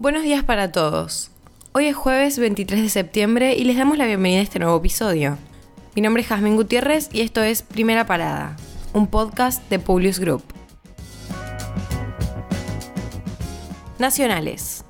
Buenos días para todos. Hoy es jueves 23 de septiembre y les damos la bienvenida a este nuevo episodio. Mi nombre es Jazmín Gutiérrez y esto es Primera Parada, un podcast de Publius Group. Nacionales.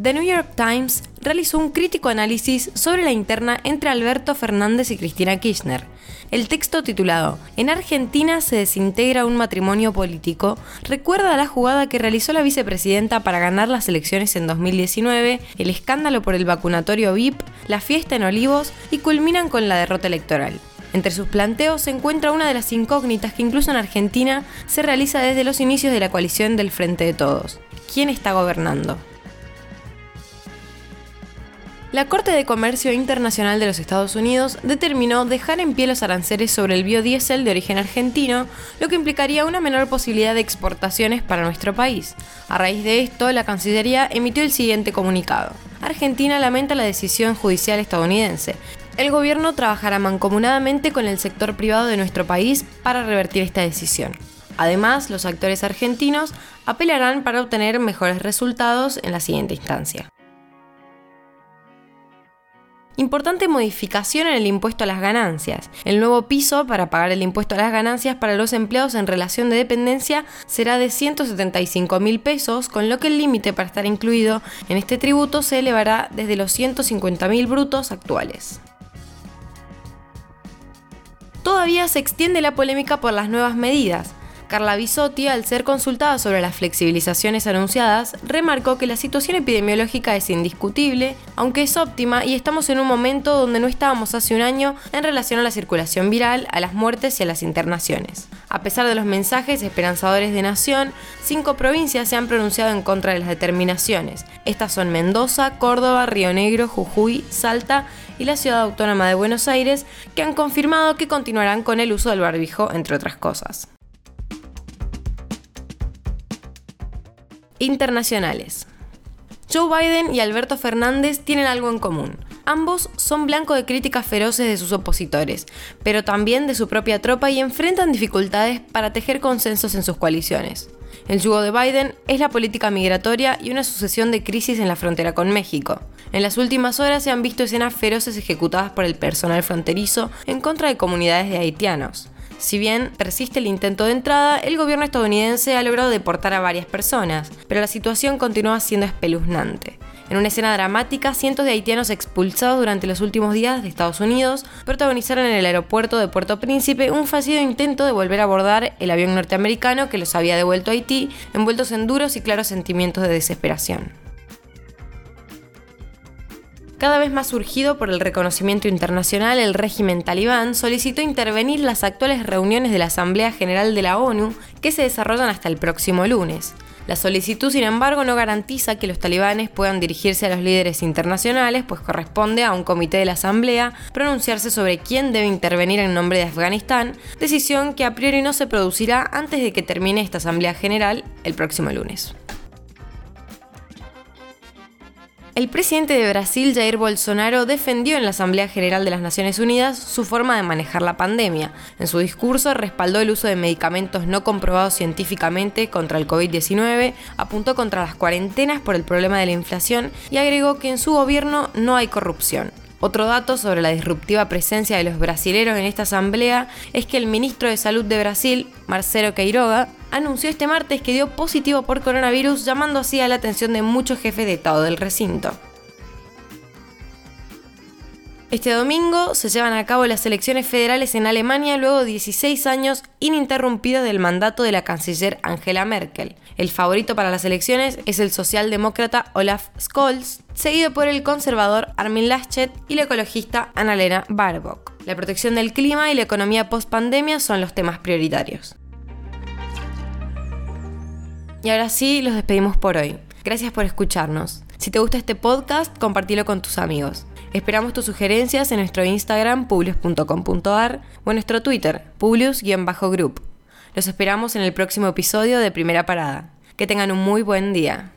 The New York Times realizó un crítico análisis sobre la interna entre Alberto Fernández y Cristina Kirchner. El texto titulado En Argentina se desintegra un matrimonio político recuerda la jugada que realizó la vicepresidenta para ganar las elecciones en 2019, el escándalo por el vacunatorio VIP, la fiesta en Olivos y culminan con la derrota electoral. Entre sus planteos se encuentra una de las incógnitas que incluso en Argentina se realiza desde los inicios de la coalición del Frente de Todos. ¿Quién está gobernando? La Corte de Comercio Internacional de los Estados Unidos determinó dejar en pie los aranceles sobre el biodiesel de origen argentino, lo que implicaría una menor posibilidad de exportaciones para nuestro país. A raíz de esto, la Cancillería emitió el siguiente comunicado. Argentina lamenta la decisión judicial estadounidense. El gobierno trabajará mancomunadamente con el sector privado de nuestro país para revertir esta decisión. Además, los actores argentinos apelarán para obtener mejores resultados en la siguiente instancia. Importante modificación en el impuesto a las ganancias. El nuevo piso para pagar el impuesto a las ganancias para los empleados en relación de dependencia será de 175 mil pesos, con lo que el límite para estar incluido en este tributo se elevará desde los 150 mil brutos actuales. Todavía se extiende la polémica por las nuevas medidas. Carla Bisotti, al ser consultada sobre las flexibilizaciones anunciadas, remarcó que la situación epidemiológica es indiscutible, aunque es óptima y estamos en un momento donde no estábamos hace un año en relación a la circulación viral, a las muertes y a las internaciones. A pesar de los mensajes esperanzadores de Nación, cinco provincias se han pronunciado en contra de las determinaciones. Estas son Mendoza, Córdoba, Río Negro, Jujuy, Salta y la Ciudad Autónoma de Buenos Aires, que han confirmado que continuarán con el uso del barbijo, entre otras cosas. Internacionales. Joe Biden y Alberto Fernández tienen algo en común. Ambos son blanco de críticas feroces de sus opositores, pero también de su propia tropa y enfrentan dificultades para tejer consensos en sus coaliciones. El yugo de Biden es la política migratoria y una sucesión de crisis en la frontera con México. En las últimas horas se han visto escenas feroces ejecutadas por el personal fronterizo en contra de comunidades de haitianos. Si bien persiste el intento de entrada, el gobierno estadounidense ha logrado deportar a varias personas, pero la situación continúa siendo espeluznante. En una escena dramática, cientos de haitianos expulsados durante los últimos días de Estados Unidos protagonizaron en el aeropuerto de Puerto Príncipe un fallido intento de volver a abordar el avión norteamericano que los había devuelto a Haití, envueltos en duros y claros sentimientos de desesperación cada vez más surgido por el reconocimiento internacional, el régimen talibán solicitó intervenir las actuales reuniones de la Asamblea General de la ONU que se desarrollan hasta el próximo lunes. La solicitud, sin embargo, no garantiza que los talibanes puedan dirigirse a los líderes internacionales, pues corresponde a un comité de la Asamblea pronunciarse sobre quién debe intervenir en nombre de Afganistán, decisión que a priori no se producirá antes de que termine esta Asamblea General el próximo lunes. El presidente de Brasil, Jair Bolsonaro, defendió en la Asamblea General de las Naciones Unidas su forma de manejar la pandemia. En su discurso respaldó el uso de medicamentos no comprobados científicamente contra el COVID-19, apuntó contra las cuarentenas por el problema de la inflación y agregó que en su gobierno no hay corrupción. Otro dato sobre la disruptiva presencia de los brasileros en esta asamblea es que el ministro de Salud de Brasil, Marcelo Queiroga, anunció este martes que dio positivo por coronavirus, llamando así a la atención de muchos jefes de Estado del recinto. Este domingo se llevan a cabo las elecciones federales en Alemania luego de 16 años ininterrumpidos del mandato de la canciller Angela Merkel. El favorito para las elecciones es el socialdemócrata Olaf Scholz, seguido por el conservador Armin Laschet y la ecologista Annalena Baerbock. La protección del clima y la economía post-pandemia son los temas prioritarios. Y ahora sí, los despedimos por hoy. Gracias por escucharnos. Si te gusta este podcast, compartilo con tus amigos. Esperamos tus sugerencias en nuestro Instagram, publius.com.ar o en nuestro Twitter, publius-group. Los esperamos en el próximo episodio de Primera Parada. Que tengan un muy buen día.